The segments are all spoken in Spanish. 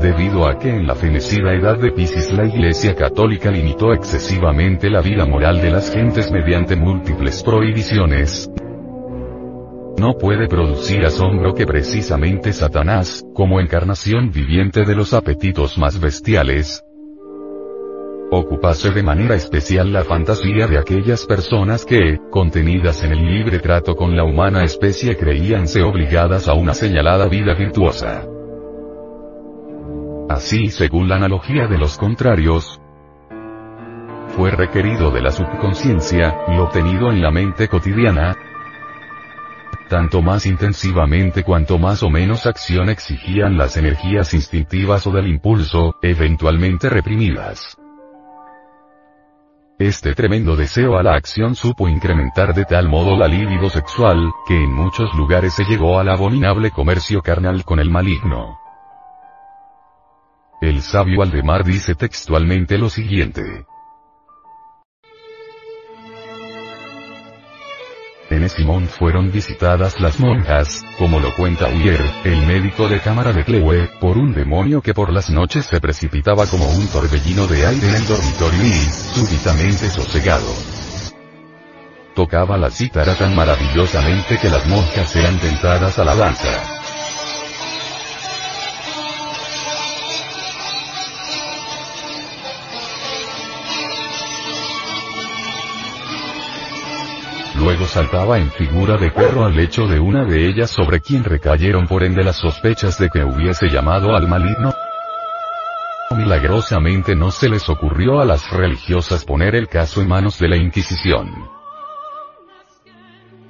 Debido a que en la fenecida edad de Piscis la Iglesia Católica limitó excesivamente la vida moral de las gentes mediante múltiples prohibiciones, no puede producir asombro que precisamente Satanás, como encarnación viviente de los apetitos más bestiales, ocupase de manera especial la fantasía de aquellas personas que, contenidas en el libre trato con la humana especie creíanse obligadas a una señalada vida virtuosa. Así según la analogía de los contrarios, fue requerido de la subconsciencia, lo obtenido en la mente cotidiana, tanto más intensivamente cuanto más o menos acción exigían las energías instintivas o del impulso, eventualmente reprimidas. Este tremendo deseo a la acción supo incrementar de tal modo la libido sexual, que en muchos lugares se llegó al abominable comercio carnal con el maligno. El sabio Aldemar dice textualmente lo siguiente. En Simón fueron visitadas las monjas, como lo cuenta Uyer, el médico de cámara de Clewe, por un demonio que por las noches se precipitaba como un torbellino de aire en el dormitorio y, súbitamente sosegado, tocaba la cítara tan maravillosamente que las monjas eran tentadas a la danza. Saltaba en figura de perro al lecho de una de ellas sobre quien recayeron por ende las sospechas de que hubiese llamado al maligno. Milagrosamente no se les ocurrió a las religiosas poner el caso en manos de la Inquisición.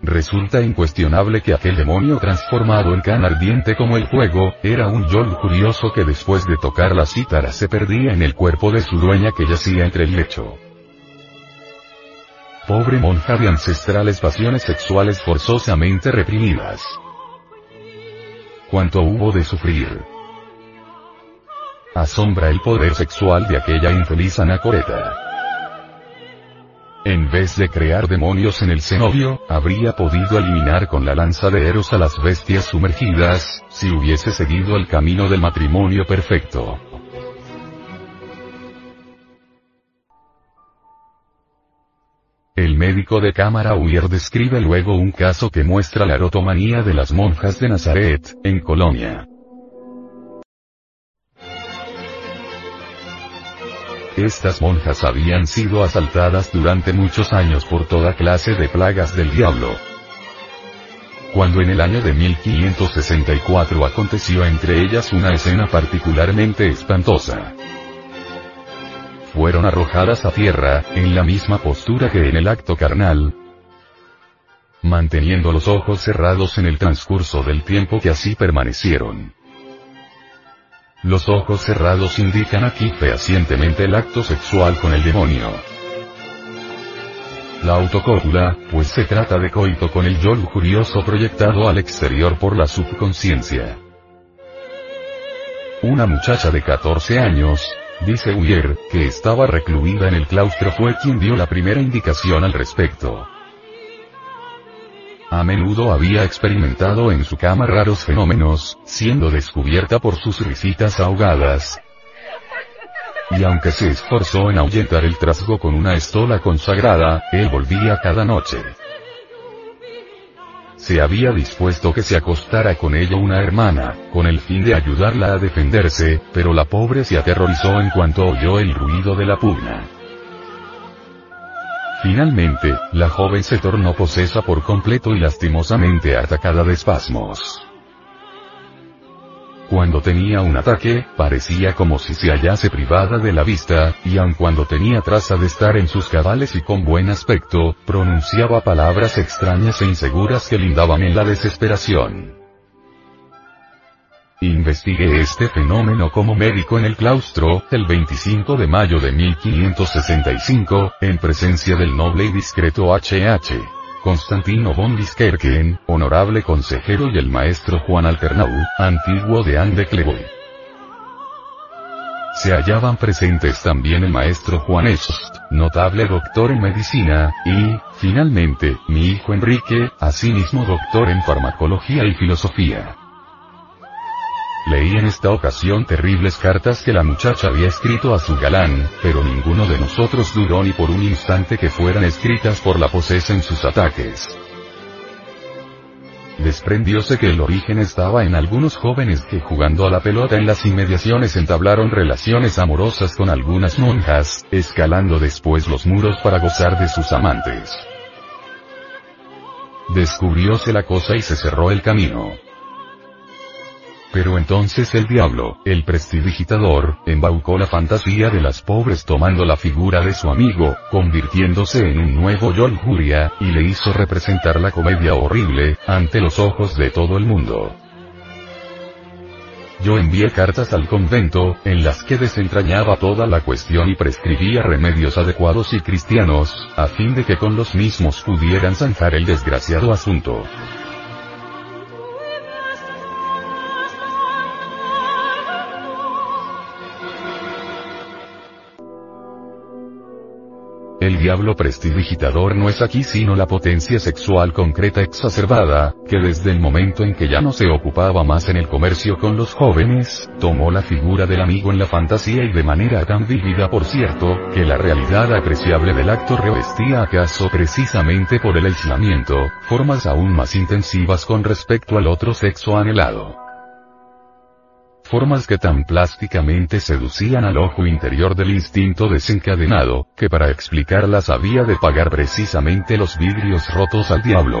Resulta incuestionable que aquel demonio transformado en can ardiente como el fuego, era un yo curioso que después de tocar la cítara se perdía en el cuerpo de su dueña que yacía entre el lecho. Pobre monja de ancestrales pasiones sexuales forzosamente reprimidas. Cuánto hubo de sufrir. Asombra el poder sexual de aquella infeliz anacoreta. En vez de crear demonios en el cenobio, habría podido eliminar con la lanza de Eros a las bestias sumergidas, si hubiese seguido el camino del matrimonio perfecto. El médico de cámara Uyer describe luego un caso que muestra la erotomanía de las monjas de Nazaret, en Colonia. Estas monjas habían sido asaltadas durante muchos años por toda clase de plagas del diablo. Cuando en el año de 1564 aconteció entre ellas una escena particularmente espantosa fueron arrojadas a tierra, en la misma postura que en el acto carnal, manteniendo los ojos cerrados en el transcurso del tiempo que así permanecieron. Los ojos cerrados indican aquí fehacientemente el acto sexual con el demonio. La autocópula, pues se trata de coito con el yo lujurioso proyectado al exterior por la subconsciencia. Una muchacha de 14 años, Dice Uyer, que estaba recluida en el claustro fue quien dio la primera indicación al respecto. A menudo había experimentado en su cama raros fenómenos, siendo descubierta por sus risitas ahogadas. Y aunque se esforzó en ahuyentar el trasgo con una estola consagrada, él volvía cada noche. Se había dispuesto que se acostara con ella una hermana, con el fin de ayudarla a defenderse, pero la pobre se aterrorizó en cuanto oyó el ruido de la pugna. Finalmente, la joven se tornó posesa por completo y lastimosamente atacada de espasmos. Cuando tenía un ataque, parecía como si se hallase privada de la vista, y aun cuando tenía traza de estar en sus cabales y con buen aspecto, pronunciaba palabras extrañas e inseguras que lindaban en la desesperación. Investigué este fenómeno como médico en el claustro, el 25 de mayo de 1565, en presencia del noble y discreto H.H. Constantino von Biskerken, honorable consejero y el maestro Juan Alternau, antiguo de de Cleboy. Se hallaban presentes también el maestro Juan Echost, notable doctor en medicina, y, finalmente, mi hijo Enrique, asimismo doctor en farmacología y filosofía. Leí en esta ocasión terribles cartas que la muchacha había escrito a su galán, pero ninguno de nosotros dudó ni por un instante que fueran escritas por la posesa en sus ataques. Desprendióse que el origen estaba en algunos jóvenes que jugando a la pelota en las inmediaciones entablaron relaciones amorosas con algunas monjas, escalando después los muros para gozar de sus amantes. Descubrióse la cosa y se cerró el camino. Pero entonces el diablo, el prestidigitador, embaucó la fantasía de las pobres tomando la figura de su amigo, convirtiéndose en un nuevo Yoljuria, y le hizo representar la comedia horrible, ante los ojos de todo el mundo. Yo envié cartas al convento, en las que desentrañaba toda la cuestión y prescribía remedios adecuados y cristianos, a fin de que con los mismos pudieran zanjar el desgraciado asunto. El diablo prestidigitador no es aquí sino la potencia sexual concreta exacerbada, que desde el momento en que ya no se ocupaba más en el comercio con los jóvenes, tomó la figura del amigo en la fantasía y de manera tan vívida por cierto, que la realidad apreciable del acto revestía acaso precisamente por el aislamiento, formas aún más intensivas con respecto al otro sexo anhelado formas que tan plásticamente seducían al ojo interior del instinto desencadenado, que para explicarlas había de pagar precisamente los vidrios rotos al diablo.